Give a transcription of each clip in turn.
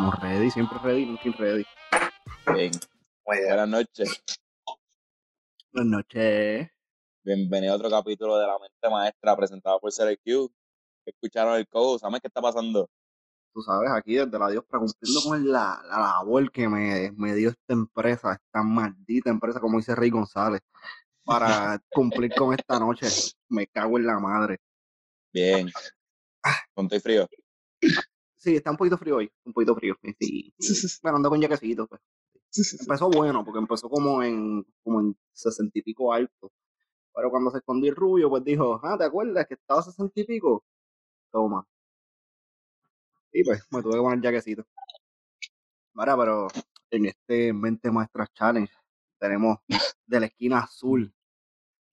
Estamos ready, siempre ready, nunca ready. Bien. Buenas noches. Buenas noches. Bienvenido a otro capítulo de La Mente Maestra presentado por CRQ. Escucharon el code, ¿sabes qué está pasando? Tú sabes, aquí desde la Dios, para cumpliendo con la, la labor que me, me dio esta empresa, esta maldita empresa, como dice Rey González, para cumplir con esta noche. Me cago en la madre. Bien. Ponte frío. Sí, está un poquito frío hoy, un poquito frío. Sí, bueno, ando con jaquecito, pues. Empezó bueno, porque empezó como en, como en sesenta y pico alto. Pero cuando se escondió el rubio, pues dijo, ah, ¿te acuerdas que estaba sesenta y pico? Toma. Y pues me tuve que poner jaquecito. Ahora, pero en este Mente Maestra Challenge tenemos de la esquina azul.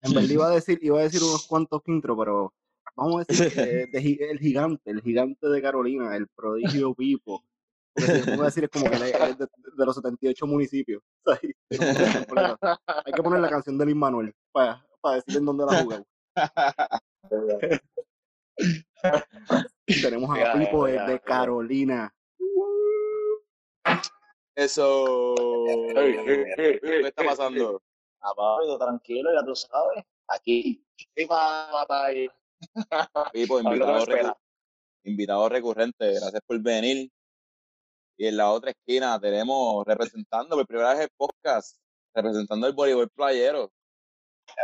En verdad iba a decir, iba a decir unos cuantos intros, pero vamos a decir que el gigante, el gigante de Carolina, el prodigio Pipo. Vamos a decir es como que es de, los 78 municipios. Hay que poner la canción de Luis Manuel para, para decir en dónde la jugamos. Tenemos a Pipo de Carolina. Eso. ¿Qué está pasando? Abajo, tranquilo, ya tú sabes. Aquí. Pipo, invitado, invitado recurrente, gracias por venir. Y en la otra esquina tenemos representando por primera vez el podcast, representando el voleibol playero.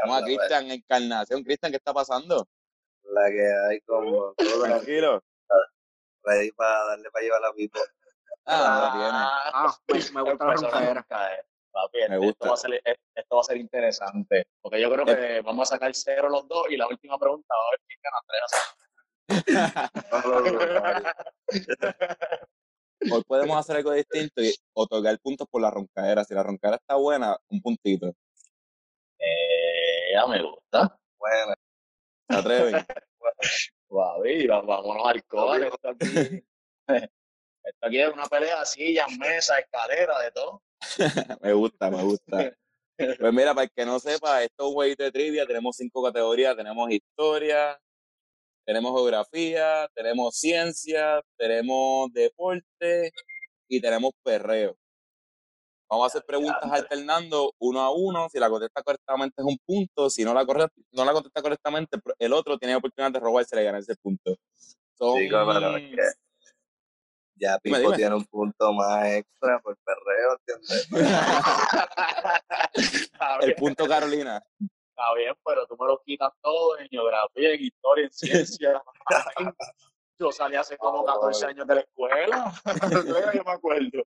Vamos a Cristian Encarnación. Cristian, ¿qué está pasando? La que hay como Tranquilo. Ready para darle para llevar la pipo. Ah, ah, me, me gusta la roncadera. Papi, me gusta. Esto, va a ser, esto va a ser interesante. Porque yo creo que vamos a sacar cero los dos y la última pregunta va a ver quién gana tres. Hoy podemos hacer algo distinto y otorgar puntos por la roncadera. Si la roncadera está buena, un puntito. Eh, ya me gusta. Bueno. ¿Se atreven? Papi, vámonos al core. Esto aquí, esto aquí es una pelea de sillas, mesa, escalera, de todo. me gusta, me gusta. Pues mira, para el que no sepa, esto es un jueguito de trivia, tenemos cinco categorías, tenemos historia, tenemos geografía, tenemos ciencia, tenemos deporte y tenemos perreo. Vamos a hacer preguntas alternando uno a uno. Si la contesta correctamente es un punto. Si no la, no la contesta correctamente, el otro tiene oportunidad de robarse y ganar ese punto. Son... ya Pipo tiene un punto más extra por perreo, ¿entiendes? el punto Carolina. Está bien, pero tú me lo quitas todo en geografía, en historia, en ciencia. Yo salí hace como 14 años de la escuela. yo me acuerdo.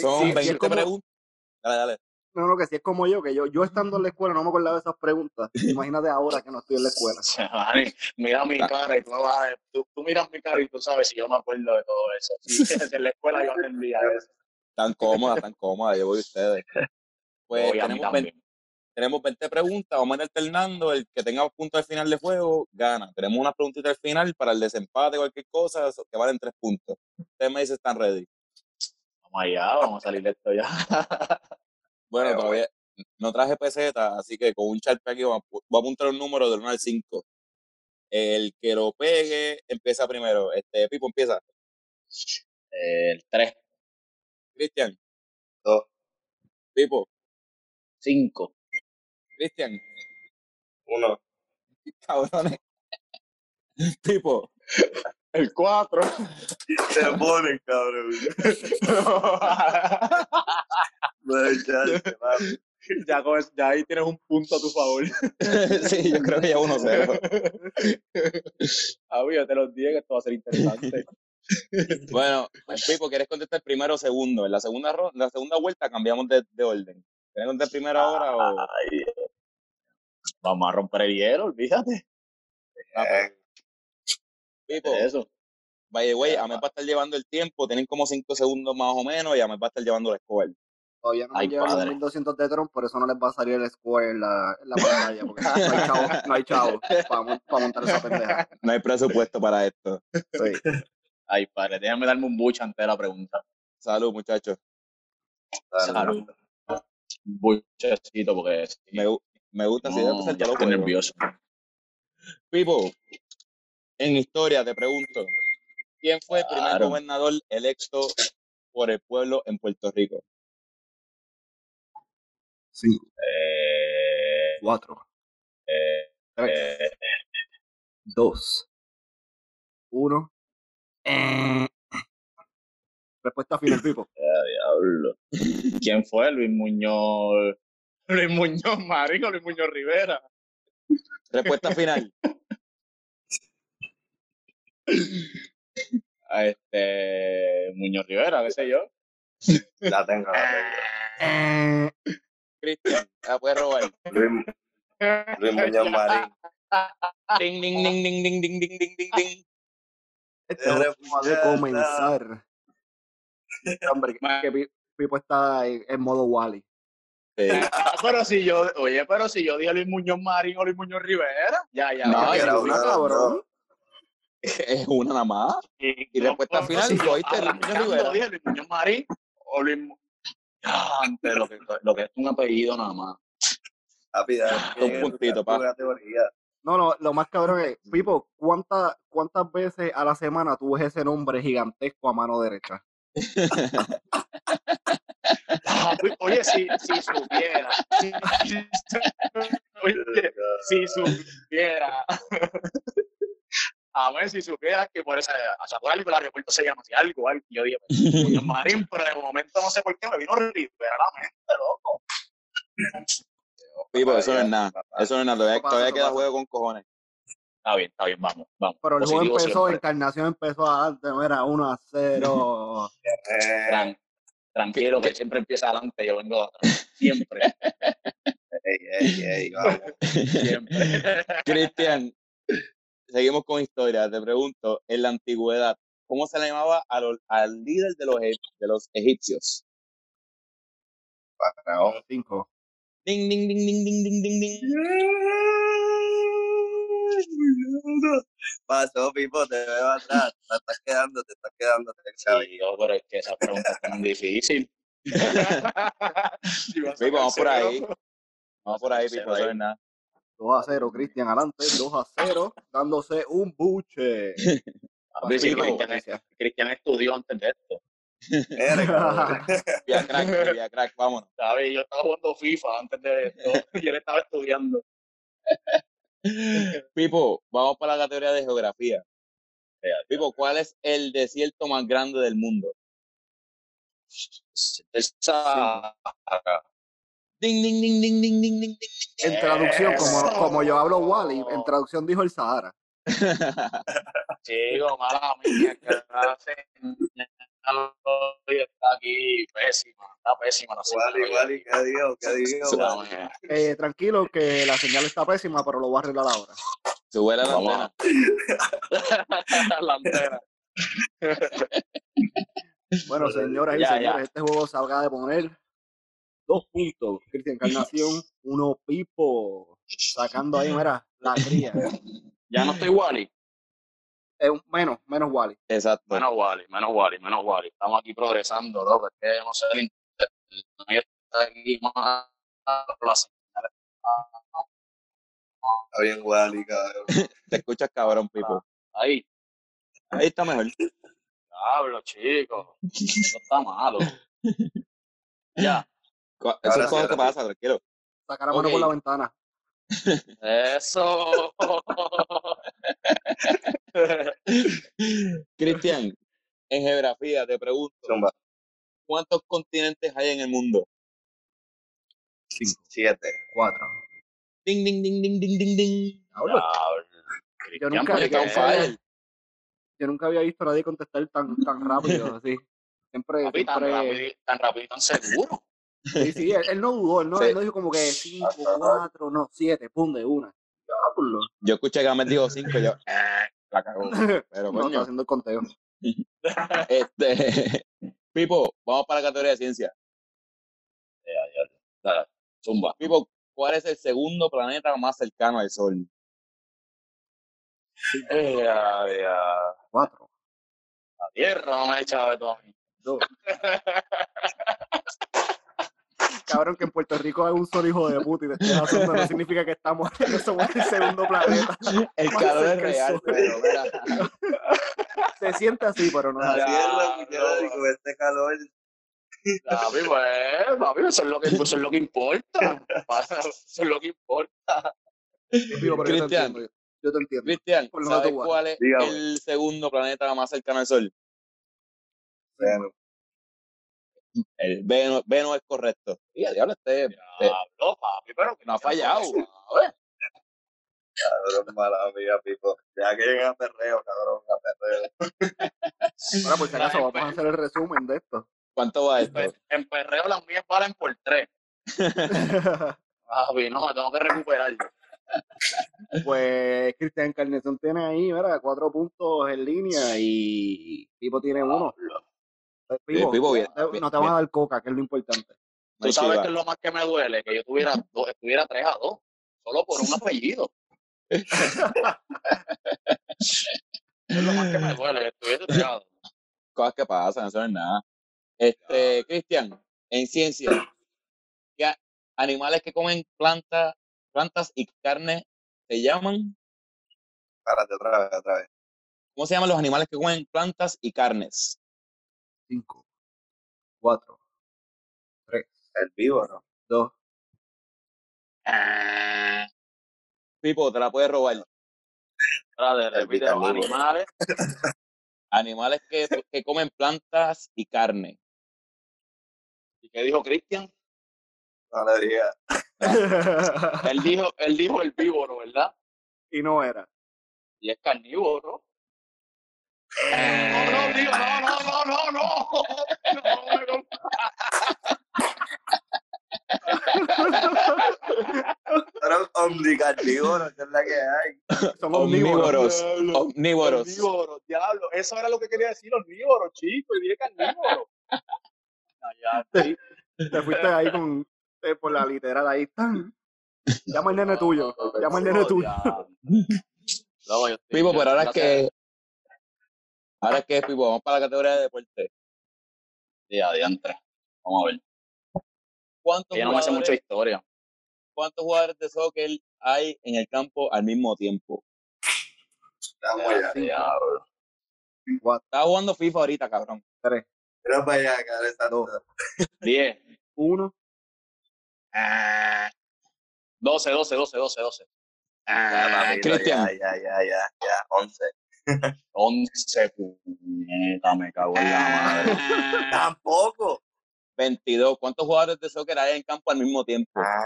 Son 20 preguntas. Dale, dale. No, no, que si es como yo, que yo, yo estando en la escuela no me acordaba de esas preguntas. Imagínate ahora que no estoy en la escuela. mira mi cara y tú, tú, tú, miras mi cara y tú sabes si yo me acuerdo de todo eso. en la escuela yo aprendía eso. Tan cómoda, tan cómoda, yo voy a ustedes. Pues tenemos, 20, tenemos 20 preguntas, vamos a ir alternando. El que tenga puntos al final de juego gana. Tenemos una preguntita al final para el desempate, cualquier cosa, que valen tres puntos. Ustedes me dicen, ¿están ready? Vamos allá, vamos a salir de esto ya. Bueno, todavía no traje peseta, así que con un chat aquí voy a apuntar un número del 1 al 5. El que lo pegue empieza primero. Este, Pipo empieza. El 3. Cristian. 2. Pipo. 5. Cristian. 1. Cabrones. Tipo. El 4. Se ponen, cabrón. ya, ya ahí tienes un punto a tu favor. sí, yo creo que ya uno cero. Ah, ya te los dije que esto va a ser interesante. bueno, Pipo, ¿quieres contestar primero o segundo? En la segunda, en la segunda vuelta cambiamos de, de orden. ¿Quieres contestar primero ahora o...? vamos a romper el hielo, olvídate. Pipo, eso. By the way, a mí va a estar llevando el tiempo, tienen como 5 segundos más o menos y a mí va a estar llevando el score. Todavía no me llevan los 1200 de Tron, por eso no les va a salir el score en la, en la pantalla, porque no hay chavo, no hay chavo para, para, montar esa pendeja. No hay presupuesto para esto. Sí. Ay, padre, déjame darme un buche antes de la pregunta. Salud, muchachos. Salud. Un buchecito, porque me, me gusta, si no, ya estoy nervioso. Pipo, en historia te pregunto, ¿Quién fue el primer Claro. gobernador electo por el pueblo en Puerto Rico? Cinco, Eh, cuatro, eh, tres, eh, dos, uno. Eh. Respuesta final, Pipo. diablo. ¿Quién fue? Luis Muñoz. Luis Muñoz Marín o Luis Muñoz Rivera. Respuesta final. a Este, Muñoz Rivera, qué sé yo. La tengo, la tengo. Cristian, la puedes robar. Luis, Muñoz Marín. Ding, ding, ding, ding, ding, ding, ding, ding, ding, ding. Este juego de comenzar. Hombre, que- Pipo está en, modo Wally. Sí. Ah, pero si yo, oye, pero si yo dije Luis Muñoz Marín o Luis Muñoz Rivera, ya, ya. No, ya, era una no, cabrón. Es una nada más. Y, y respuesta final, si yo Luis Muñoz Rivera. dije Luis Muñoz Marín o Luis Ah, antes, lo que, lo que es un apellido nada más. Papi, Un puntito, pa. No, no, lo más cabrón es, Pipo, ¿cuántas, ¿cuántas veces a la semana tú ves ese nombre gigantesco a mano derecha? Oye, si, si supiera. Si, oye, si supiera. A ver si supiera que por esa. A Chapo algo la revuelta se llama así, algo, algo. Yo dije, pues, Muñoz Marín, pero de momento no sé por qué me vino Rivera a la mente, loco. Pipo, eso no es nada. Eso no es nada. Todavía, queda juego con cojones. Está bien, está bien, vamos, vamos. Pero el juego empezó, siempre. Encarnación empezó adelante, no era 1 a 0. Eh, Tran- tranquilo, que siempre empieza adelante, yo vengo atrás. Siempre, ey, ey, ey, vamos. siempre. Cristian, seguimos con historia. Te pregunto, en la antigüedad, ¿cómo se le llamaba al líder de los, e- de los egipcios? Faraón. 5. Ding, ding, ding, ding, ding, ding, ding, ding. Pasó, Pipo, te veo atrás. Te estás quedando, te estás quedando. Sí, yo, pero es que esa pregunta es tan difícil. Pipo, vamos por ahí. Vamos por ahí, Pipo, no nada. 2 a 0, Cristian adelante, 2 a 0, dándose un buche. Papi, sí, Pipo. Cristian, es- Cristian estudió antes de esto. Vía crack, vía crack, vámonos. ¿sabes? Yo estaba jugando FIFA antes de esto. Yo le estaba estudiando. Pipo, vamos para la categoría de geografía. Pipo, ¿cuál es el desierto más grande del mundo? Esa, Ding, ding, ding, ding, ding, ding, ding, En traducción, como, como yo hablo Wally, en traducción dijo el Sahara. ding. Chico, mala mía, que la señal hoy está aquí pésima, está pésima la señal. Igual, igual, y qué digo, qué digo. Mala Wally. mía. Eh, tranquilo, que la señal está pésima, pero lo voy a arreglar ahora. Sube la Vamos. antena. la antena. Bueno, señoras y Ya, ya. señores, este juego se acaba de poner dos puntos. Cristian Encarnación, uno Pipo, sacando ahí, mira, la cría. Ya no estoy Wally. Eh, menos, menos Wally. Exacto. Menos Wally, menos Wally, menos Wally. Estamos aquí progresando, loco. Es que no sé, el internet está aquí más la. Está bien, Wally, cabrón. Te escuchas cabrón, Pipo. Ahí, Ahí está mejor. hablo, chico. Eso está malo. Ya, Eso Ahora es ahora te sí. pasa, tranquilo. Sacar la mano Ok. por la ventana. eso. Cristian, en geografía te pregunto. ¿cuántos continentes hay en el mundo? Siete. Cuatro. Ding, ding, ding, ding, ding, ding, ding. Yo nunca, pues, Está on yo, yo nunca había visto a nadie contestar tan, tan rápido así. Siempre, Papi, tan siempre. rápido, tan rápido y tan seguro. Sí, sí, él, él no dudó, él no, Sí. él no dijo como que cinco, cuatro, no, siete, pum, de una. Diablo. Yo escuché que Ahmed dijo cinco y yo, eh, la cagó. Pero No, está coño, haciendo el conteo. este, Pipo, vamos para la categoría de ciencia. Dale, Zumba. Pipo, ¿cuál es el segundo planeta más cercano al Sol? Eh, ya, ya. Cuatro, La tierra no me ha echado de todo a mí. dos, Cabrón, que en Puerto Rico hay un solo hijo de puta y te estés haciendo, no significa que estamos que somos el segundo planeta. El calor es real, pero mira. Se siente así, pero no es así. Así es la muchacha no. con este calor. Papi, pues, papi, eso es lo que, eso es lo que importa. Eso es lo que importa. Cristian. entiendo. Yo te entiendo. Cristian, ¿sabes cuál es Dígame. el segundo planeta más cercano al Sol? Bueno, El Venus, Venus es correcto. Y a diablo, este, este- Diablo, papi, pero que No ha fallado. cabrón, mala mía, Pipo. Ya que llega a perreo, cabrón, a perreo. Ahora, por si acaso, vamos a hacer el resumen de esto. ¿Cuánto va esto? En, en perreo las mías valen por tres. Papi, no, me tengo que recuperar. pues Cristian Carnezón tiene ahí, mira, cuatro puntos en línea y Pipo tiene uno. Pues, Bien, no te- bien, no te vas a dar coca, que es lo importante. Tú sabes chiva. que es lo más que me duele, que yo tuviera dos, estuviera 3 a 2, solo por un apellido. es lo más que me duele, que estuviese 3 a 2. Cosas que pasan, eso no es nada. Este, Cristian, en ciencia, ¿qué animales que comen plantas, plantas y carne se llaman? Párate otra vez, otra vez. ¿Cómo se llaman los animales que comen plantas y carnes? Cinco, cuatro, El vivo, ¿no? dos. Ah, Pipo, te la puedes robar. Repite, animales. Animales que, que comen plantas y carne. ¿Y qué dijo Cristian? No le diga. Él dijo, él dijo el víboro, ¿verdad? y no era. Y es carnívoro. No, no, digo, no, no, no, no. Pero omnicarnívoro, que es la que hay. Son omnívoros. Omnívoros. Omnívoros. Omnívoros, diablo. Eso era lo que quería decir, omnívoros, chico. Y dije carnívoro. Ya, sí. Te fuiste ahí con, eh, por la literal ahí. tan. Llama al nene tuyo. Llama al nene tuyo. Pipo, pero ahora es que. Ahora es que, Pipo, vamos para la categoría de deporte. Sí, adiantre. Vamos a ver. ¿Cuántos Yo no me mucha jugadores, historia. ¿Cuántos jugadores de soccer hay en el campo al mismo tiempo? Estamos. Diablo. Estaba jugando FIFA ahorita, cabrón. Tres, Mira para allá, cara, esa Dos. Diez. uno. Ah. Doce, doce, doce, doce, doce. Ah, Cristian. Ya, ya, ya, ya, ya. Once. Once, puñeta, me cago en la madre. Tampoco. 22. ¿Cuántos jugadores de soccer hay en campo al mismo tiempo? Ah,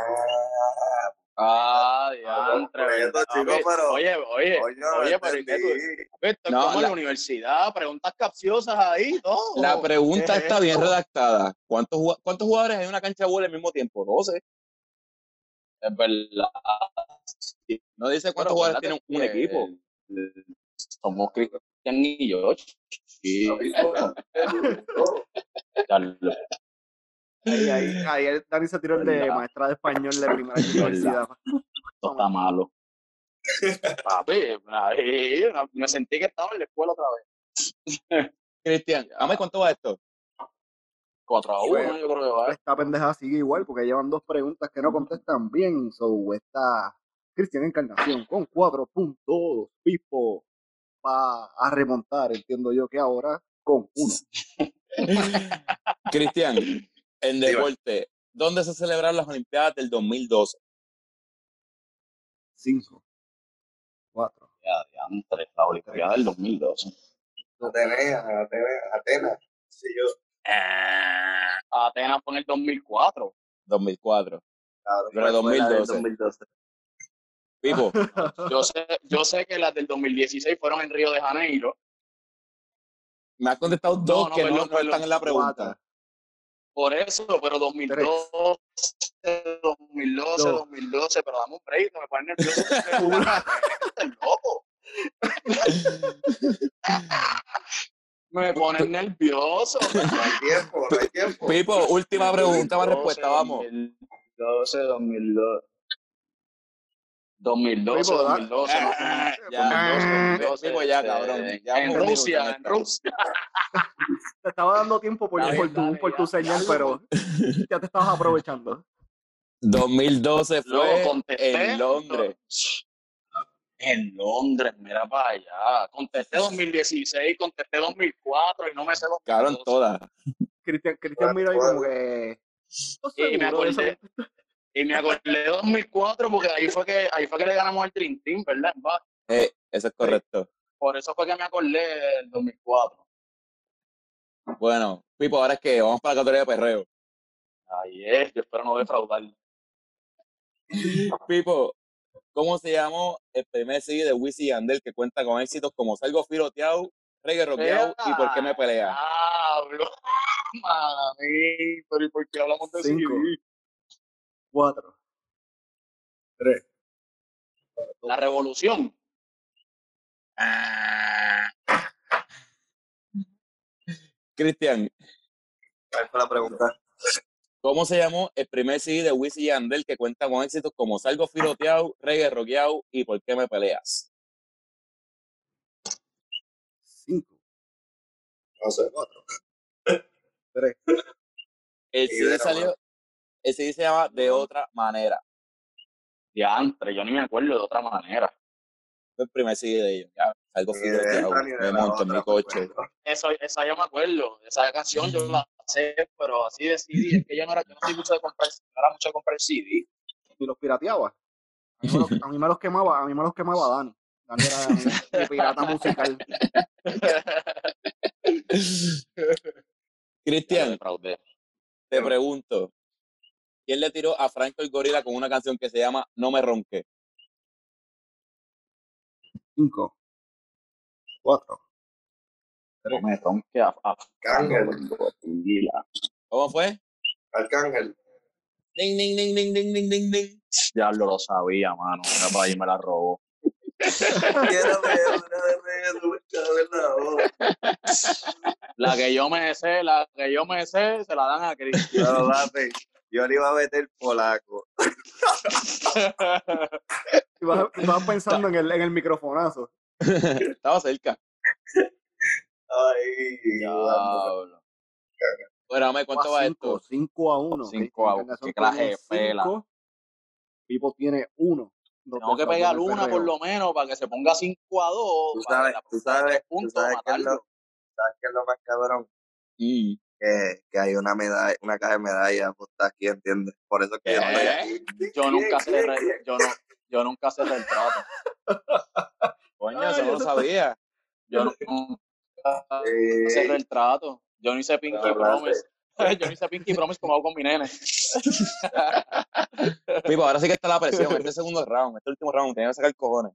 Ah, diantre. pero- Oye, oye, oye, no pero ¿y qué tú- entendí. esto es No, como en la- la universidad, preguntas capciosas ahí, todo. La pregunta ¿Qué es está bien redactada. ¿Cuántos, ¿Cuántos jugadores hay en una cancha de bola al mismo tiempo? 12. Es verdad. No dice cuántos jugadores tienen acuérdate un equipo. Somos Cristian y yo. Sí. Carlos. Ahí, ahí, ahí Dani se tiró el de ¿Verdad? maestra de español de primera universidad. Esto está malo. Papi, ahí, me sentí que estaba en la escuela otra vez. Cristian, dame cuánto va esto. 4 a 1, yo creo que va. Esta pendeja sigue igual porque llevan dos preguntas que no contestan bien. So, está Cristian Encarnación con cuatro puntos. Pipo va a remontar, entiendo yo que ahora con uno. Cristian, en deporte, ¿dónde se celebraron las Olimpiadas del 2012? Cinco, cuatro, Ya, diantre, la Olimpiada del 2012. Atenea, Atenea, Atenas. Sí, yo. Atenas fue en el 2004. 2004. Cabrón, Pero ¿cuál fue la del 2012. 2012. Pipo, Yo sé, yo sé que las del 2016 fueron en Río de Janeiro. me has contestado dos no, que no, perdón, no perdón. están en la pregunta. Cuatro. Por eso, pero 2012, 2012, Dos. 2012, pero dame un break, no me pones nervioso. Estás loco. me pones nervioso. No hay tiempo, no hay tiempo. Pipo, última pregunta, más 2012, respuesta, vamos. 2012, 2012. 2012, Pipo, da- 2012, más o menos. Ah, ya, 2012, 2012, Pipo, ya, este, cabrón, ya en Rusia, en. Rusia. Te estaba dando tiempo por, Dale, por tu, dale, por tu ya, señal, ya, pero ya te estabas aprovechando. 2012 Luego fue contesté. en Londres. En Londres, mira para allá. Contesté 2016, contesté 2004 y no me sé 2012. Cabrón, todas. Cristian, Cristian mira ahí como que. ¿Estás Y me acordé, y me acordé de 2004 porque ahí fue que ahí fue que le ganamos al Dream Team, ¿verdad? Eh, eso es correcto. Por eso fue que me acordé del 2004. Bueno, Pipo, ahora es que vamos para la categoría de perreo. Ahí es, yo espero no defraudar. Pipo, ¿cómo se llamó el primer CD de Wisin y Yandel que cuenta con éxitos como Salgo Filoteado, Reggae Rockeado y ¿Por qué me pelea? Diablo. Mami, pero ¿y por qué hablamos de Cinco. CD? Cuatro. Tres. La revolución. Cristian, ¿Cuál fue la pregunta? ¿cómo se llamó el primer CD de Wisin y Yandel que cuenta con éxitos como Salgo Filoteado, Reggae Rockeado y ¿Por qué me peleas? Cinco. No sé. Cuatro. Tres. El CD salió, el CD se llama De Otra Manera. Diantre, yo ni me acuerdo de otra manera. Fue el primer CD de ellos. Ya, de ni de me monto en mi coche. Eso, esa yo me acuerdo. Esa canción yo la sé, pero así de CD. Es que yo no, era, yo no soy mucho de comprar, no era mucho de comprar CD. Y los pirateaba. A mí, me los, a mí me los quemaba, a mí me los quemaba Dani. Dani era mi, pirata musical. Cristian, te pregunto, ¿quién le tiró a Franco el Gorila con una canción que se llama No me ronque? Cinco. Cuatro. No me ronque a, a Arcángel. Gorila. ¿Cómo fue? Arcángel. Ding, ding, ding, ding, ding, ding, ding, ding. Ya lo, lo sabía, mano. Mira para ahí me la robó. Quiero ver una de reggae, tú me cabes la voz. La que yo me sé, la que yo me sé, se la dan a Cristian. Yo le iba a meter polaco. Y vas, y vas pensando en el, en el microfonazo. Estaba cerca. Ay, Diablo. Bueno, me ¿cuánto va 5, esto? 5 a 1. Cinco a uno. Qué clase de pela. Pipo tiene 1. Tengo que pegar una por lo menos para que se ponga 5 a 2. Tú sabes, tú sabes, tú sabes qué es lo, sabes qué es lo más cabrón. Mm. Que, que hay una medalla, una caja de medallas puesta aquí, ¿entiendes? Por eso es que yo estoy ¿Qué? aquí. Yo nunca sé, yo no, yo nunca sé el trato. Coño, Ay, eso no lo sabía. Yo nunca Eh, sé el trato. Yo no hice Pinky Hablaste. Promise. Yo no hice Pinky Promise como hago con mi nene. Pipo, ahora sí que está la presión. Este segundo round, este último round, tenía que sacar cojones.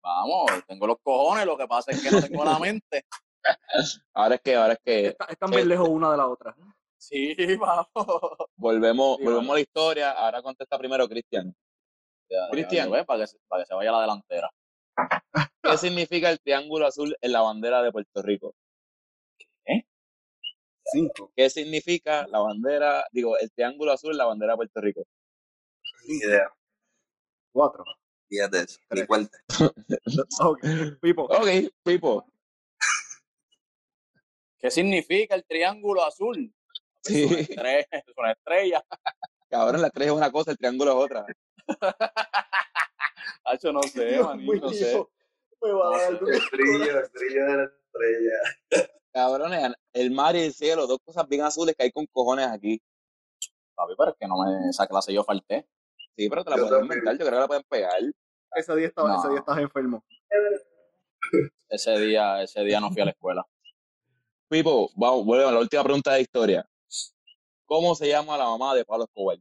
Vamos, tengo los cojones, lo que pasa es que no tengo la mente. Ahora es que, ahora es que Está- están bien lejos una de la otra. Sí, vamos. volvemos, Sí, volvemos a la historia. Ahora contesta primero Cristian. Cristian. para, que, se- para que se vaya a la delantera. ¿Qué significa el triángulo azul en la bandera de Puerto Rico? 5. ¿Qué significa la bandera, digo, el triángulo azul en la bandera de Puerto Rico? Ni idea. 4. Fíjate eso. Ni cuenta. Ok. Pipo. Ok, Pipo. ¿Qué significa el triángulo azul? Sí. Es una estrella. Es una estrella. Cabrón, la estrella es una cosa, el triángulo es otra. Hacho, no sé, Dios manito, no sé. Me va a dar El brillo, el brillo de la estrella. Cabrones, el mar y el cielo, dos cosas bien azules que hay con cojones aquí. Papi, pero es que no me esa clase yo falté. Sí, pero te la Yo pueden inventar, yo creo que la pueden pegar. Ese día, estaba, No. ese día estás enfermo. Ese día, ese día no fui a la escuela. Pipo, vamos, vuelve a la última pregunta de historia. ¿Cómo se llama la mamá de Pablo Escobar?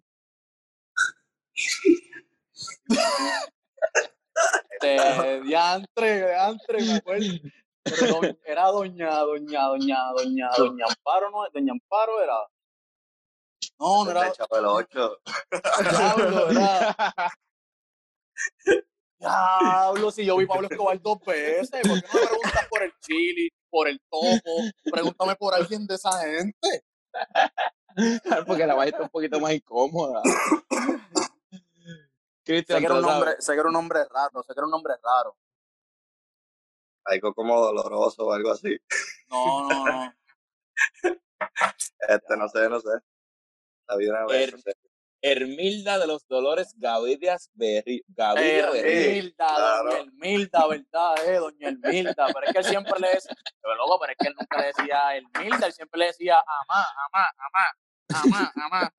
Este, diantre, diantre, me acuerdo. Pero do- era doña, doña, doña, doña, doña Amparo, ¿no? Doña Amparo era. No, no El era. Chavo del 8. Diablo, era. Diablo, si yo vi Pablo Escobar dos veces, ¿por qué no me preguntas por el chili, por el topo? Pregúntame por alguien de esa gente. Porque la vaina está un poquito más incómoda. Sé Cristian, que, era un sabes. sé que era un nombre raro, sé que era un nombre raro. Algo como doloroso o algo así. No, no, no. Este, no sé, no sé. La vida una vez. Er- Hermilda de los Dolores Gavidias Berri, Gavidia. Hermilda, claro. doña Hermilda, ¿verdad? Eh, doña Hermilda. Pero es que él siempre le decía, pero loco, pero es que él nunca le decía Hermilda, él siempre le decía amá, amá, amá, amá, amá.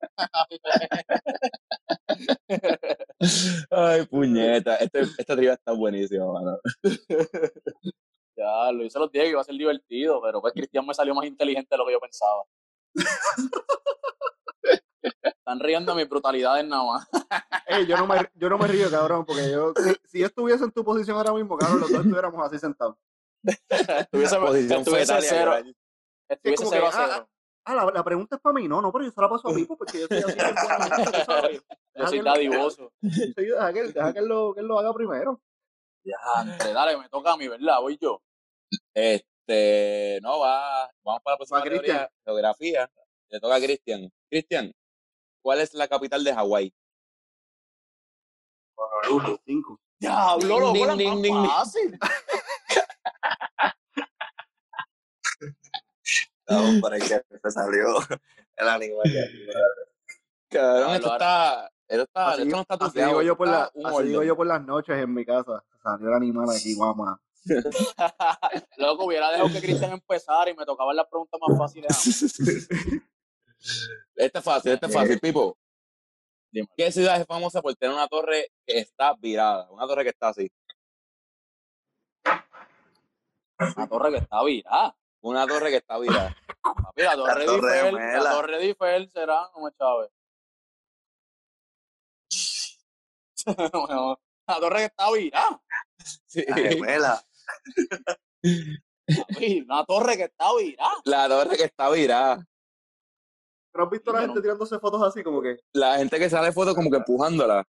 Ay, puñeta. Este, esta trivia está buenísima, mano. Ya, lo hice los días que iba a ser divertido, pero pues Cristian me salió más inteligente de lo que yo pensaba. Están riendo de mis brutalidades nada más. Ey, yo no me, yo no me río, cabrón, porque yo, si, si yo estuviese en tu posición ahora mismo, cabrón, los dos estuviéramos así sentados. Estuviese, Posición estuviese cero, estuviese como cero a que, ah, cero. Ah, la, la pregunta es para mí, no, no, pero yo se la paso a Pipo porque yo soy así. Yo soy Deja que él- dadivoso. Deja que, él- deja que él lo, que él lo haga primero. Ya, entre, dale, me toca a mí, ¿verdad? Voy yo. Este, no, va, vamos para la próxima Va, categoría, geografía. Le toca a Cristian. Cristian, ¿cuál es la capital de Hawái? Honolulu. Cinco. Diablo, loco, Ding, ding, más ding, ding. fácil. No, por ahí que se salió el animal. Cabrón, esto lo está, esto está, Así, esto no está así digo yo por la, así digo yo por las noches en mi casa. Salió el animal aquí, guama. Loco, hubiera dejado que Cristian empezara y me tocaban las preguntas más fáciles. Este es fácil, este es fácil, Pipo. ¿Qué ciudad es famosa por tener una torre que está virada? Una torre que está así. Una torre que está virada. Una torre que está virada. Papi, la torre, de Torre Eiffel, la torre de Eiffel será, no me chaves. Bueno, la torre que está virada. Sí. La gemela. Papi, una torre que está virada. La torre que está virada. ¿Pero has visto a la gente no- tirándose fotos así como que? La gente que sale foto como que empujándola.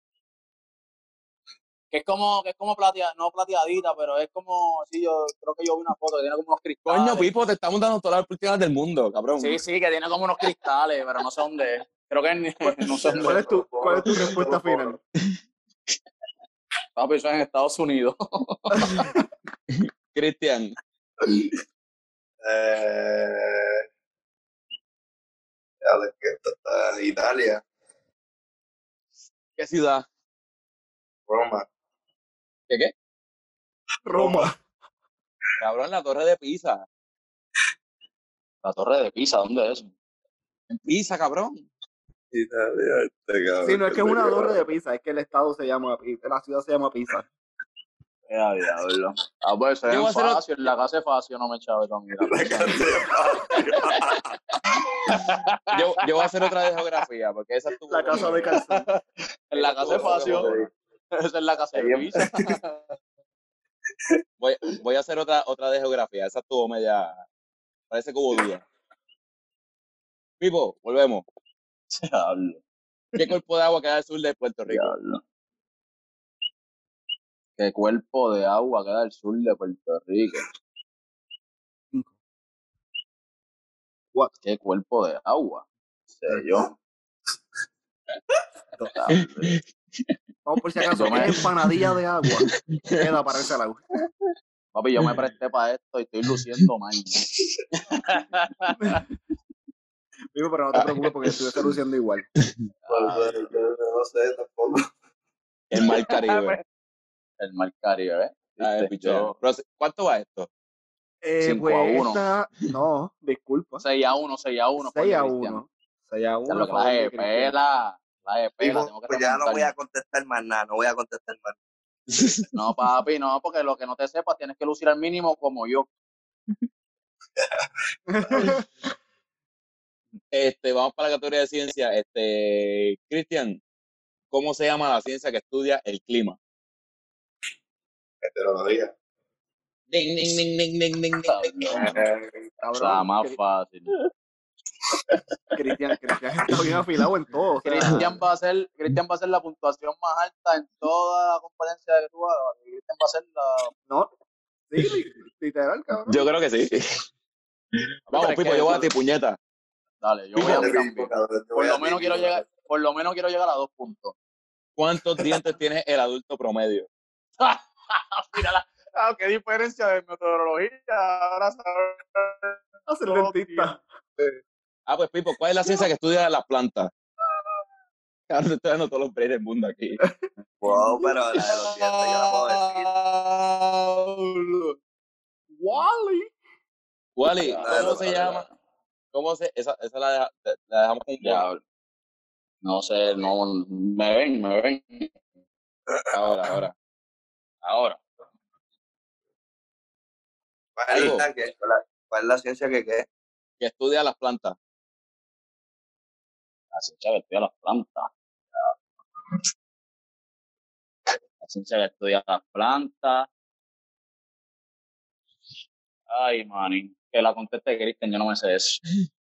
Que es como, que es como plateada, no plateadita, pero es como, sí, yo creo que yo vi una foto que tiene como unos cristales. Coño, Pipo, te estamos dando todas las oportunidades del mundo, cabrón. Sí, sí, que tiene como unos cristales, pero no sé dónde es. Creo que ni- no sé dónde ¿Cuál es. es tu, cuál es tu respuesta final? Papi, eso es en Estados Unidos. Cristian, Eh, que está en Italia, ¿qué ciudad? Roma. ¿Qué qué? Roma. Cabrón, la torre de Pisa. La torre de Pisa, ¿dónde es? En Pisa, cabrón. Italia, este cabrón. Sí, no es que es una torre de pizza, es que el estado se llama Pisa, la ciudad se llama Pisa. Ya, diablo. Ah, pues eso Yo voy a es hacer fácil, la casa es fácil, no me chaves también. La canción. Yo, yo voy a hacer otra de geografía, porque esa estuvo. La casa de calzón. En la casa es fácil. Esa es la casa de Pisa. Voy, voy a hacer otra, otra de geografía. Esa estuvo media. Parece que hubo duda. Pipo, volvemos. Diablo, ¿Qué cuerpo de agua queda al sur de Puerto Rico? diablo. ¿Qué cuerpo de agua queda al sur de Puerto Rico? ¿Qué cuerpo de agua? Sé yo. Vamos por si acaso, me- es empanadilla de agua. Queda para ese lado. Papi, yo me presté para esto y estoy luciendo mal. Digo, pero no te preocupes porque estuviese luciendo igual. No sé tampoco. El Mar Caribe. El Mar Caribe, ¿eh? Yo- ¿Cuánto va esto? Eh, Cinco pues a uno. esta- no, disculpa. 6 a 1, 6 a 1. 6 a 1. 6 a 1. Lo que la de pela, la de pela, tengo que Pues ya no voy a contestar más nada, no voy a contestar más. No, papi, no, porque lo que no te sepas tienes que lucir al mínimo como yo. Este, vamos para la categoría de ciencia. Este, Cristian, ¿cómo se llama la ciencia que estudia el clima? Meteorología. Ding, ding, ding, ding, ding, ding, ding, O sea, más fácil. Cristian, Cristian está bien afilado en todo. o sea, Cristian va a ser, Cristian va a ser la puntuación más alta en toda la competencia que tú hagas. Cristian va a ser la. no, sí, li- literal, cabrón. Yo creo que sí. Vamos, Pipo, que- yo voy a ti, puñeta. Dale, yo voy a Pipo, cabrón, Por voy lo a menos ti, quiero llegar, por lo menos quiero llegar a dos puntos. ¿Cuántos dientes tiene el adulto promedio? Mira la, ah, qué diferencia de metodología. Ahora sabes. Hacer Oh, dentista. Ah, pues Pipo, ¿cuál es la ciencia que estudia las plantas? Ahora te estoy dando todos los breaks del mundo aquí. Wow, pero la de los dientes yo la puedo decir. Wally. Wally, ¿cómo se llama? ¿Cómo se? Esa, esa la, deja- la dejamos con Ya, no sé, no, me ven, me ven. Ahora, ahora. Ahora. ¿Cuál es la, que- cuál es la- cuál es la ciencia que qué? Que estudia las plantas. La ciencia que estudia las plantas. La ciencia que estudia las plantas. Ay, manín. Que la conteste Cristian, yo no me sé eso.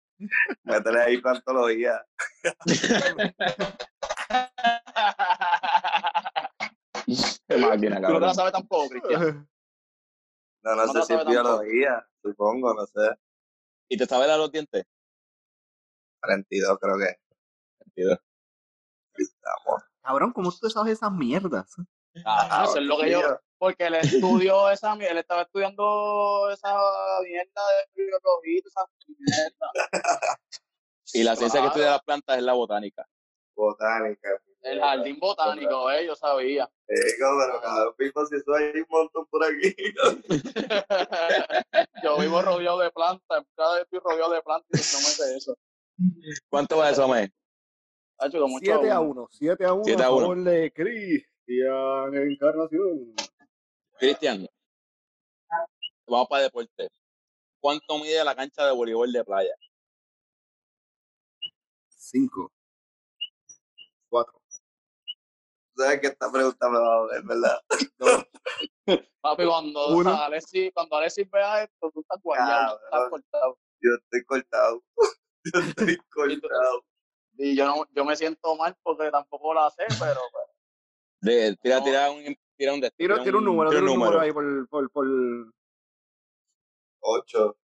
Métele ahí pantología. Qué máquina, Tú no te la sabes tampoco, Cristian. No, no No sé si es biología, supongo, no sé. ¿Y te sabes la de los dientes? 32 creo que. Estamos. Cabrón, ¿cómo tú te sabes esas mierdas? Ah, eso es lo que yo. Porque él estudió esa mierda, él estaba estudiando esa mierda de biología, y esa mierda. Y la ciencia que estudia las plantas es la botánica. Botánica. El jardín botánico, eh, yo sabía. Chico, pero cada pico si eso hay un montón por aquí. yo vivo rodeado de plantas, cada vez estoy rodeado de plantas y no me sé eso. ¿Cuánto va eso, como 7 a 1. 7 a 1 Siete a a uno. favor de Cristian Encarnación. Cristian, vamos para deporte. ¿Cuánto mide la cancha de voleibol de playa? 5. 4. ¿Sabes que esta pregunta me va a joder, verdad? Papi, cuando Uno. Alexis, cuando Alexis vea esto, tú estás guayado, tú estás cortado. Yo estoy cortado. Yo estoy cortado. Y yo no, yo me siento mal porque tampoco la sé, pero pues, De, tira, No. tira un, tira un, de- Tira, tira un número, tira un número ahí por, por, por 8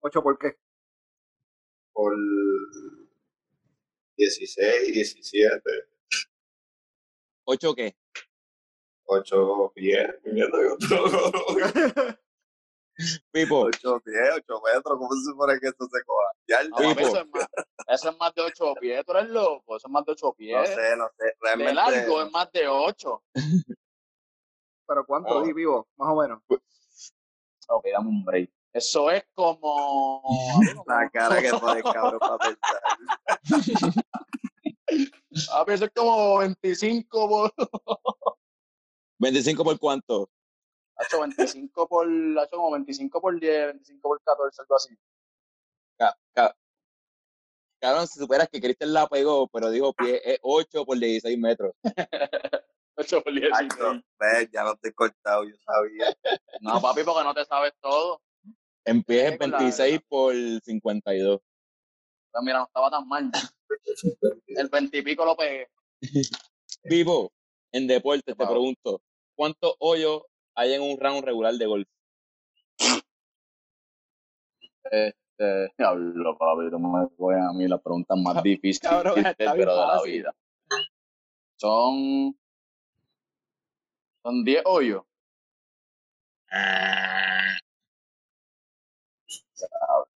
8, ¿por qué? por 16, 17, ¿Ocho qué? 8 pies. Otro. Pipo, 8 pies, 8 metros. ¿Cómo se supone que esto se coja? Ya el no, Pipo. eso, es más, eso es más de 8 pies, tú eres loco, eso es más de 8 pies. No sé, no sé. de Realmente. largo es más de 8. ¿Pero cuánto, Oh. di vivo? Más o menos. Ok, dame un break. Eso es como. La cara que pone cabrón para pensar. A ver, eso es como 25 por. 25 por cuánto? Hacho, 25 por. Hacho, como 25 por 10, 25 por 14, algo así. Ca- ca- Cabrón, si superas que Cristian la pegó, pero dijo pie, es 8 por 16 metros. 8 por 10. Exacto. Ves, ya no estoy cortado, yo sabía. No, papi, porque no te sabes todo. En pies es Sí, con la- 26 por 52. Pero mira, no estaba tan mal. El 20 y pico lo pegué. Pipo, en deporte te pregunto, ¿cuántos hoyos hay en un round regular de golf? Este, diablo, papi, no me ponen a mí las preguntas más difíciles pero de la vida. Son. Son 10 hoyos.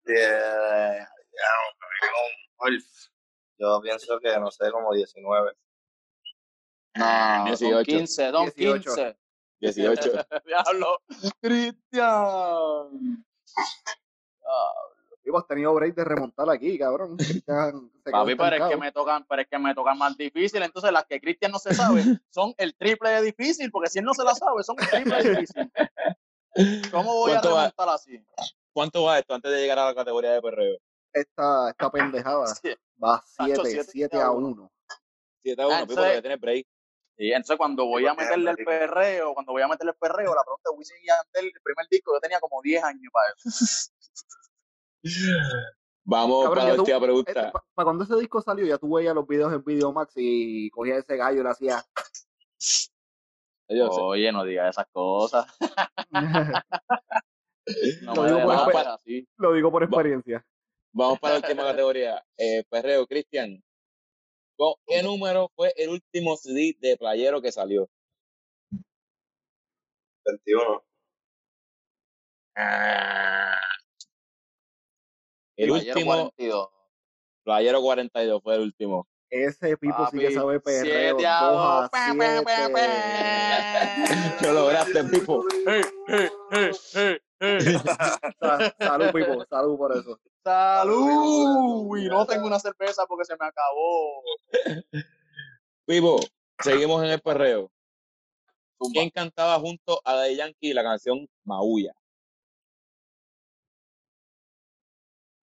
Yeah, golf. Yo pienso que, no sé, como 19. No, 18. son 15, son 18. 15. 18. Diablo, Cristian. Vivo, has tenido break de remontar aquí, cabrón. Cristian papi, pero es que me tocan, pero es que me tocan más difícil. Entonces las que Cristian no se sabe son el triple de difícil, porque si él no se la sabe, son el triple de difícil. ¿Cómo voy a remontar así? ¿Cuánto va esto antes de llegar a la categoría de perreo? Esta, esta pendejada Sí. va Tacho, 7, siete 7 a a uno. 1. 7 a 1, Ah, Pipo, entonces- que tienes break. Y entonces cuando voy a porque meterle el perreo, cuando voy a meterle el perreo, la pregunta de Wisin y Yandel, el primer disco, yo tenía como 10 años para eso. Vamos Cabrón, para la última pregunta. Para cuando ese disco salió, ya tú veías los videos en Videomax y cogía ese gallo y le hacía. Yo sé. Oye, no digas esas cosas. No Lo me digo por así. Lo digo por experiencia. Vamos para la última categoría. Eh, perreo, Cristian. ¿Con ¿Qué número fue el último CD de Playero que salió? 21. El Playero último, 42. Playero 42 fue el último. Ese Pipo sí que sabe perreo. siete a 2 dos. a Pa, pa, pa, 7. Lo lograste, Pipo. Eh, eh, eh, eh, eh. Sa- Salud, Pipo. Salud por eso. ¡Salud! Y no tengo una cerveza porque se me acabó. Pipo, seguimos en el perreo. ¿Quién cantaba junto a The Yankee la canción Maulla?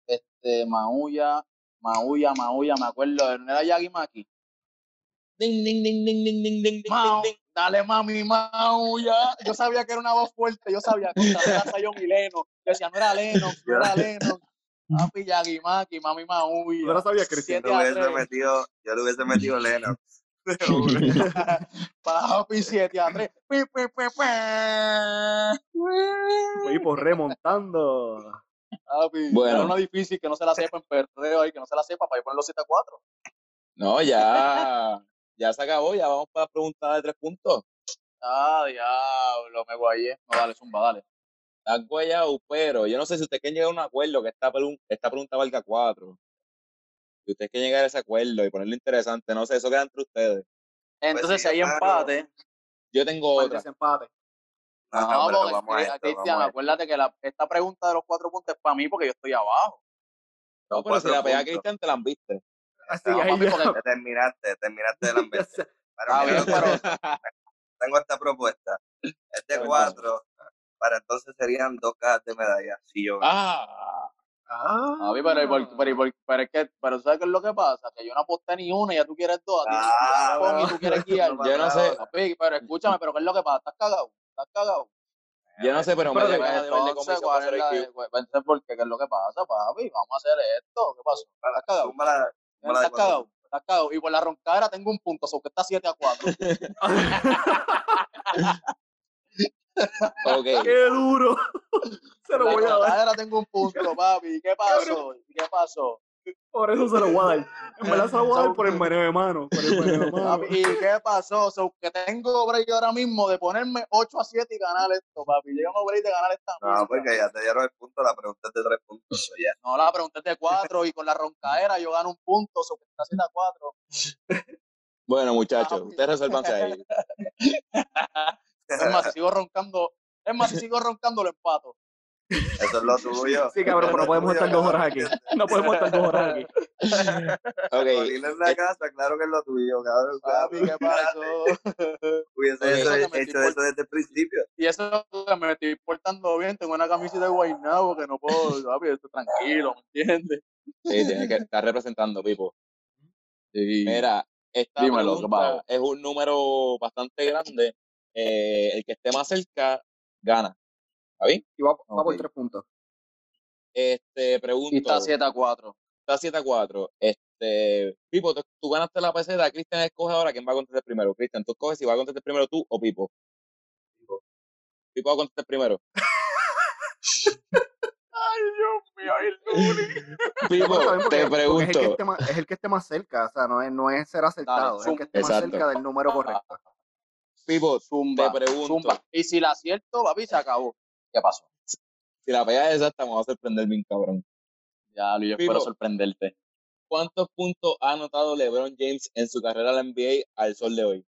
Este, Maulla, Maulla, Maulla, me acuerdo. ¿No era Yagi Maki? Ding, ding, ding, ding, ding, ding, ding, Mau, dale mami, Maulla. Yo sabía que era una voz fuerte, yo sabía que era Zion y Leno. Yo decía, no era Leno, no era Leno. Papi, Yagi Maki, mami, Maulla. Yo no sabía, Cristian. Yo hubiese metido, yo le hubiese metido Lennox. Papi, 7 a 3. Pi, pi, pi, pi. Pipo remontando. Papi, Bueno. era una difícil que no se la sepa en perreo ahí, que no se la sepa para ir poner los 7 a 4. No, ya, ya se acabó, ya vamos para la pregunta de tres puntos. Ah, diablo, me guayé. No, dale, zumba, dale. Estás guayado, pero yo no sé si usted quiere llegar a un acuerdo que esta, pregun- esta pregunta valga cuatro. Si usted quiere llegar a ese acuerdo y ponerlo interesante, no sé, eso queda entre ustedes. Entonces, sí, si hay claro. empate, Yo tengo el otra. desempate. No, no, pero porque, vamos a eh, esto, Cristian, vamos a acuérdate que la, esta pregunta de los cuatro puntos es para mí porque yo estoy abajo. No, pero si la pega puntos. Cristian, te la han viste. Así, No, ahí porque- Te terminaste, terminaste de la. Pero mira, pero tengo esta propuesta. Este Cuéntame. cuatro, para entonces serían dos cajas de medallas. Si yo Ah, Ah. Pero, pero, pero, pero, pero es que, pero ¿sabes qué es lo que pasa? Que yo no aposté ni una y ya tú quieres dos, Ah, no, y tú quieres guiar. no yo no sé, Papi, pero escúchame, pero ¿qué es lo que pasa? ¿Estás cagado? ¿Estás cagado? yo no sé, pero Pero de- caja de verde Entonces, comisión va a ¿cuál ser es IQ. de- pues, entonces, ¿por qué? ¿Qué es lo que pasa, papi? Vamos a hacer esto. ¿Qué pasó? ¿Estás cagado? Súmala de ¿Estás cuatro. cagado? ¿Estás cagado? Y por la roncadera tengo un punto, so que está 7 a 4. Ok, ¡Qué duro! Se lo la voy a dar. roncadera tengo un punto, papi. ¿Qué pasó? ¿Qué pasó? Por eso se lo voy a dar. En verdad se lo voy a dar por el meneo de mano. Por el meneo de mano. Papi, ¿Y qué pasó? So, que tengo break ahora mismo de ponerme 8 a 7 y ganar esto, papi. Llegamos break de ganar esta No, mierda. porque ya te dieron el punto, la pregunta es de tres puntos. so ya. No, la pregunta es de 4 y con la roncadera yo gano un punto, so que está 7 a 4. bueno, muchachos, ustedes resuélvanse ahí. Es más, si sigo roncando, es más, si sigo roncando lo empato. Eso es lo tuyo. Sí, cabrón, pero no podemos estar dos horas aquí. No podemos estar dos horas aquí. Ok, Molina en la casa, claro que es lo tuyo, cabrón. Papi, ¿qué pasó? Hubiese eso- Eso hecho eso desde el principio. Y eso que me estoy portando bien, tengo una camiseta de Guaynabo que no puedo, papi, estoy tranquilo, ¿me entiendes? sí, tienes que estar representando, Pipo. Sí. Mira, esta Dímelo, es un número bastante grande. Eh, el que esté más cerca, gana. ¿Está bien? Y va, va por tres puntos. Este, pregunto. Y está 7 a 4. está 7 a 4. Este, Pipo, tú, tú ganaste la peseta, Cristian escoge ahora quién va a contestar primero. Cristian, tú escoges si va a contestar primero tú o Pipo. Pipo va a contestar primero. Ay, Dios mío, el. Pipo, te porque Es el, que pregunto. esté más, es el que esté más cerca, o sea, no es, no es ser acertado, es el que esté más Exacto. cerca del número correcto. Pipo, Zumba, te pregunto. zumba. Y si la acierto, papi, se acabó. ¿Qué pasó? Si la pega es exacta, me va a sorprender bien, cabrón. Ya, Luis, yo Pipo. espero sorprenderte. ¿Cuántos puntos ha anotado LeBron James en su carrera en la NBA al sol de hoy?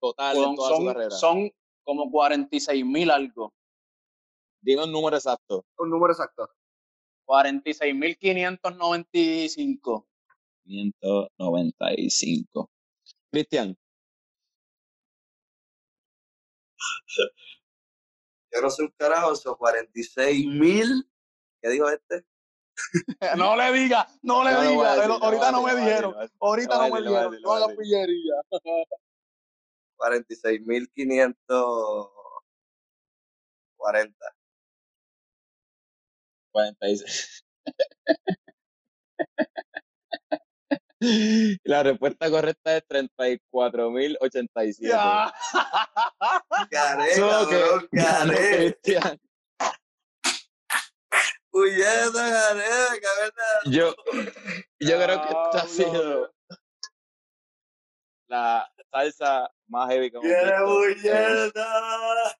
Total, en Son, toda su son, carrera. son como 46 mil algo. Dime un número exacto. Un número exacto. 46 mil 595. 195. Cristian, Yo no soy un carajo, son 46 mil. ¿Qué dijo este? No le diga, no le No diga. decir, ahorita no me dijeron. Ahorita no me dijeron. No no voy a hagas decir. pillería. 46 mil 540. 46. La respuesta correcta es 34.087. Ya. Gané, So que cabrón, ganó gané. Cristian. Puñeta, gané, cabrón. Yo, yo creo que esta ha Diablo. sido la salsa más heavy que hemos ¡Viene visto. puñeta!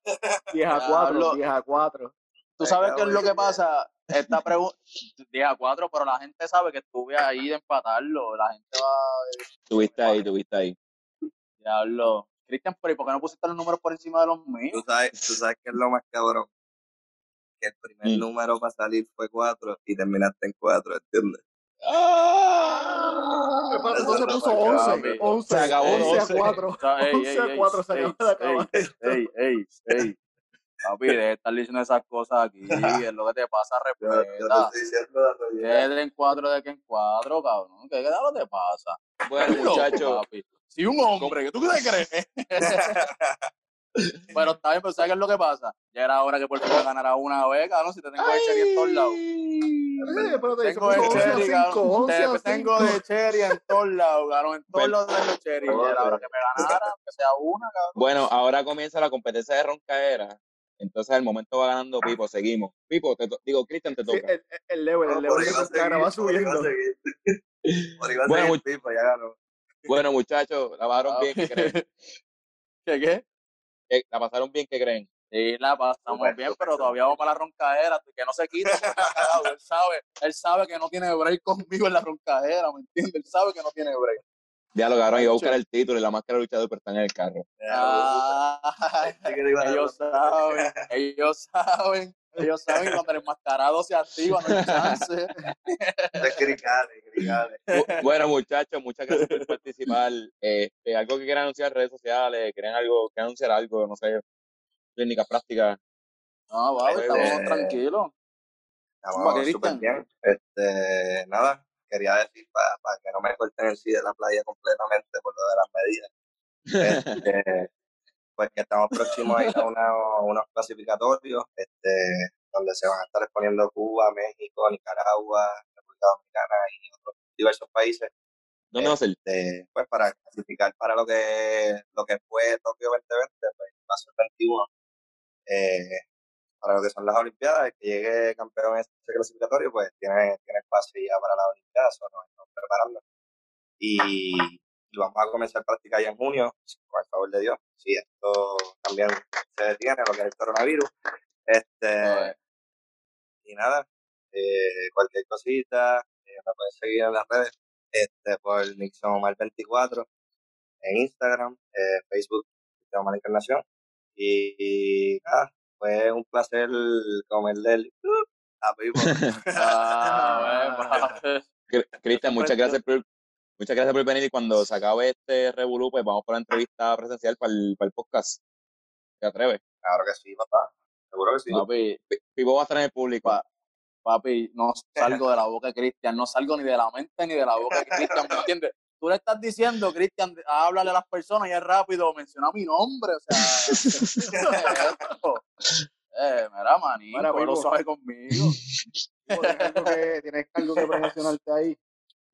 10 a Diablo. 4, 10 a Tú 4. Me sabes qué es lo que pasa. Esta pregunta, 10 a 4, pero la gente sabe que estuve ahí de empatarlo. La gente va Tuviste ahí, tuviste ahí. diablo. Cristian, pero ¿y por qué no pusiste los números por encima de los Tú míos? sabes, tú sabes qué es lo más cabrón. Que el primer Mm. número para salir fue 4 y terminaste en 4, ¿entiendes? No se puso Papi, 11, 11, se acabó 11 a 12. 4. O sea, ey, 11 ey, a ey, 4 se acabó de acabar. Ey, ey, ey. Papi, de estar diciendo esas cosas aquí. Es lo que te pasa, Yo, yo respeta. estoy diciendo la ¿Qué realidad. de en cuatro de que en cuatro, cabrón? ¿Qué, qué lo te pasa? Bueno, muchachos, papi. Si un hombre, ¿qué tú qué te crees? Pero está bien, pero ¿sabes qué es lo que pasa? Ya era hora que por fin ganara una beca, ¿no? Si te tengo de cherry en todos lados. Eh, pero te Tengo de puso 11 a cherry, 5, cabrón. 11 a Te- tengo 5. de cherry en todos lados, cabrón. En todos lados tengo cherry. Ya era hora que me ganara, que sea una, cabrón. bueno, ahora comienza la competencia de roncaera. Entonces, al momento va ganando Pipo, seguimos. Pipo, te to- digo, Cristian, te Sí, toca. el, el level, el level cara va subiendo. Bueno, seguir, Pipo, ya ganó. Bueno, muchachos, la pasaron bien, ¿qué creen? ¿Qué qué? Eh, La pasaron bien, ¿qué creen? Sí, la pasamos bien, pero todavía vamos para la roncadera, que no se carajo, él sabe, él sabe que no tiene break conmigo en la roncadera, ¿me entiendes? Él sabe que no tiene break. Cabrón, iba a buscar el título y la máscara de luchador, pero están en el carro. Ah, ellos los- saben, ellos saben, ellos saben cuando el enmascarado se activa, no hay chance. Bueno, muchachos, muchas gracias por participar. Este, algo que quieran anunciar en redes sociales, quieren algo, quieren anunciar algo, no sé, técnicas prácticas. No, va, Eh, estamos tranquilos. Estamos súper bien. Este, nada, quería decir para que no me corten el sí de la playa completamente por lo de las medidas. Este, pues que estamos próximos a ir a una- unos clasificatorios este, donde se van a estar exponiendo Cuba, México, Nicaragua, República Dominicana y otros diversos países ¿Dónde va a ser? este, pues para clasificar para lo que lo que fue Tokio 2020, pues va a ser 21. Eh, para lo que son las Olimpiadas, el que llegue campeón en ese clasificatorio, pues tiene, tiene pase ya para las Olimpiadas, o nos estamos preparando. Y, y vamos a comenzar a practicar ya en junio, con el favor de Dios. Si esto también se detiene, lo que es el coronavirus. Este, y nada, eh, cualquier cosita, eh, me pueden seguir en las redes este, por Nixon Omar 24 en Instagram, eh, Facebook, Nixon Omar Encarnación. Y, y nada, fue un placer comerle el uh, a Pipo. Ah, bueno, Cristian, muchas gracias por muchas gracias por venir y cuando se acabe este revolú, pues vamos por la entrevista presencial para el, para el podcast. ¿Te atreves? Claro que sí, papá. Seguro que sí. Papi, Pi- Pipo va a estar en el público. Pa- papi, no salgo de la boca de Cristian, no salgo ni de la mente ni de la boca de Cristian, ¿me entiendes? Tú le estás diciendo, Cristian, háblale a las personas y es rápido, menciona mi nombre, o sea, eh, mira, manín, Mira, lo Pipo. sabe conmigo. ¿Tienes algo que, tienes algo que promocionarte ahí?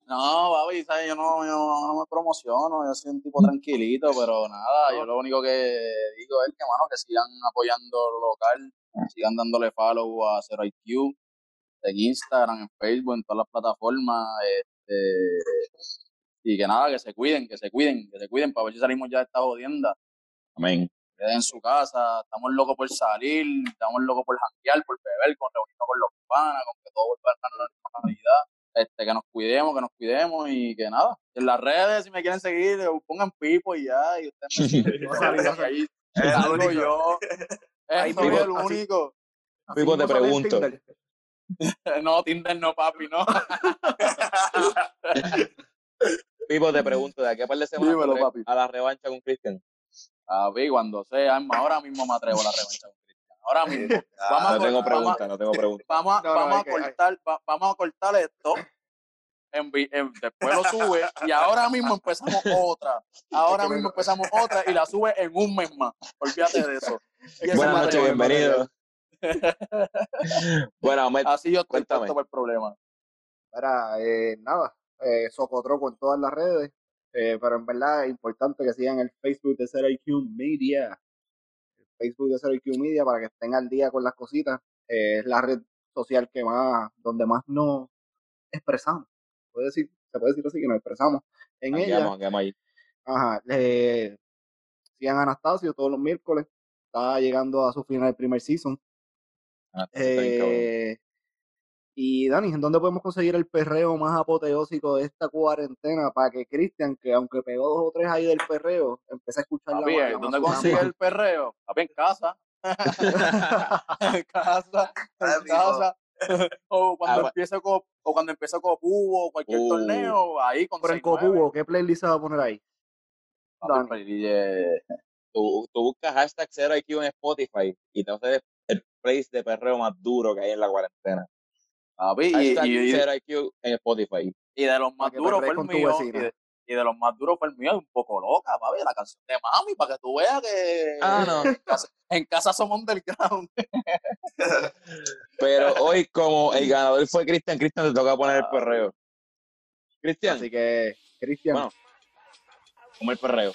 No, papi, ¿sabes? Yo, no, yo no me promociono, yo soy un tipo tranquilito, pero nada, yo lo único que digo es que, mano, que sigan apoyando lo local, sigan dándole follow a Zero IQ, en Instagram, en Facebook, en todas las plataformas, este, y que nada, que se cuiden, que se cuiden, que se cuiden para ver si salimos ya de esta jodienda, Amén. queden en su casa, estamos locos por salir, estamos locos por janguear, por beber, con reunirnos con los panas, con que todo vuelva a la normalidad, este, que nos cuidemos, que nos cuidemos y que nada, en las redes, si me quieren seguir, pongan pipo y ya, y ustedes me y ahí salgo único. yo, Ahí Pipo, el único. Así Pipo, te pregunto. Tinder. No, Tinder no, papi, no. Pipo, te pregunto, ¿de aquí a par de semanas Dímelo, te papi. a la revancha con Cristian? Papi, cuando sea, ahora mismo me atrevo a la revancha con Cristian. Ahora mismo. Vamos a No tengo vamos a- pregunta, no tengo pregunta. Vamos a, No, vamos a cortar, va- vamos a cortar esto. en después lo sube y ahora mismo empezamos otra. Ahora mismo empezamos otra y la sube en un mes más. Olvídate de eso. Y Buenas noches, bienvenido. bueno, Así yo estoy Cuéntame. por el problema. Eh, nada, eh, Socotroco en todas las redes, eh, pero en verdad es importante que sigan el Facebook de Zero IQ Media, el Facebook de Zero IQ Media para que estén al día con las cositas. Eh, es la red social que más, donde más nos expresamos. Puede decir, se puede decir así que nos expresamos en ella. ahí. Ajá, le sigan Anastasio todos los miércoles. Está llegando a su final el primer season. Eh, y Dani, ¿en dónde podemos conseguir el perreo más apoteósico de esta cuarentena para que Cristian, que aunque pegó dos o tres ahí del perreo, empiece a escuchar la ¿Dónde consigue el perreo? Papi, en casa. en casa, en casa. o cuando ah, empiece o cuando empiece Copubo o cualquier uh. torneo, ahí con Pero en Copubo, ¿qué playlist se va a poner ahí? tú, tú, buscas hashtag 0IQ en Spotify y te haces el playlist de perreo más duro que hay en la cuarentena y, y, en Spotify. Y de los más duros fue el mío. Y de, los más duros fue el mío, un poco loca, papi, la canción de mami, para que tú veas que ah, no. en, casa, somos underground. Pero hoy, como el ganador fue Cristian, Cristian te toca poner el ah, perreo. Cristian. Así que, Cristian. Bueno, como el perreo.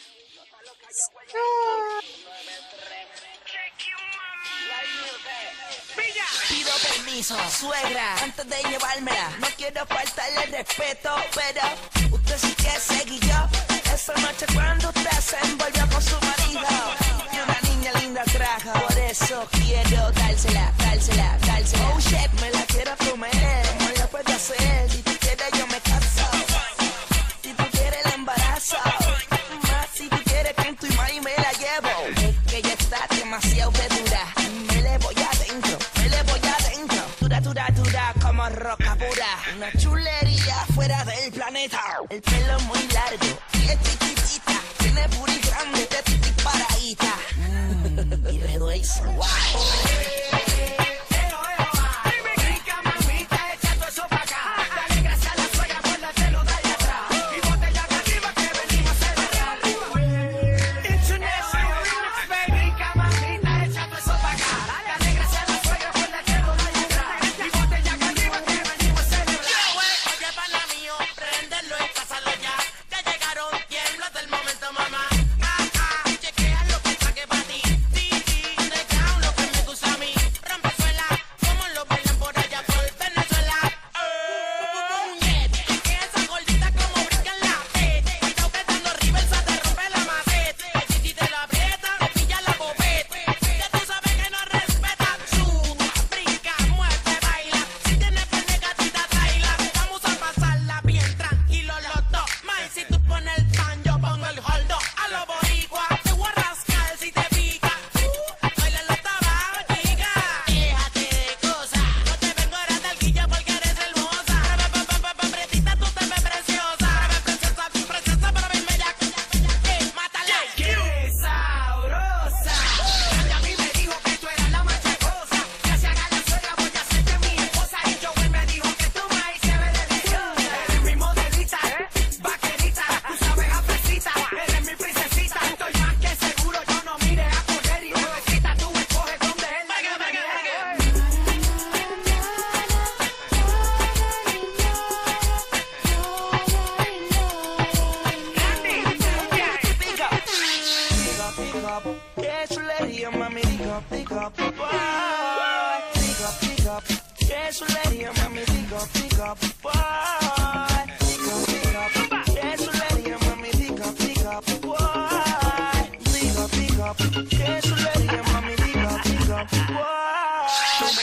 Suegra, antes de llevármela. No quiero faltarle respeto, pero usted sí que seguí yo. Esa noche cuando usted se envolvió con su marido. Y una niña linda trajo, por eso quiero dársela, dársela, dársela. Oh shit, me la quiero comer, ¿cómo la puede hacer? Si tú quieres yo me caso. Si tú quieres el embarazo. Una chulería fuera del planeta. El pelo muy largo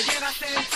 Yeah, I said.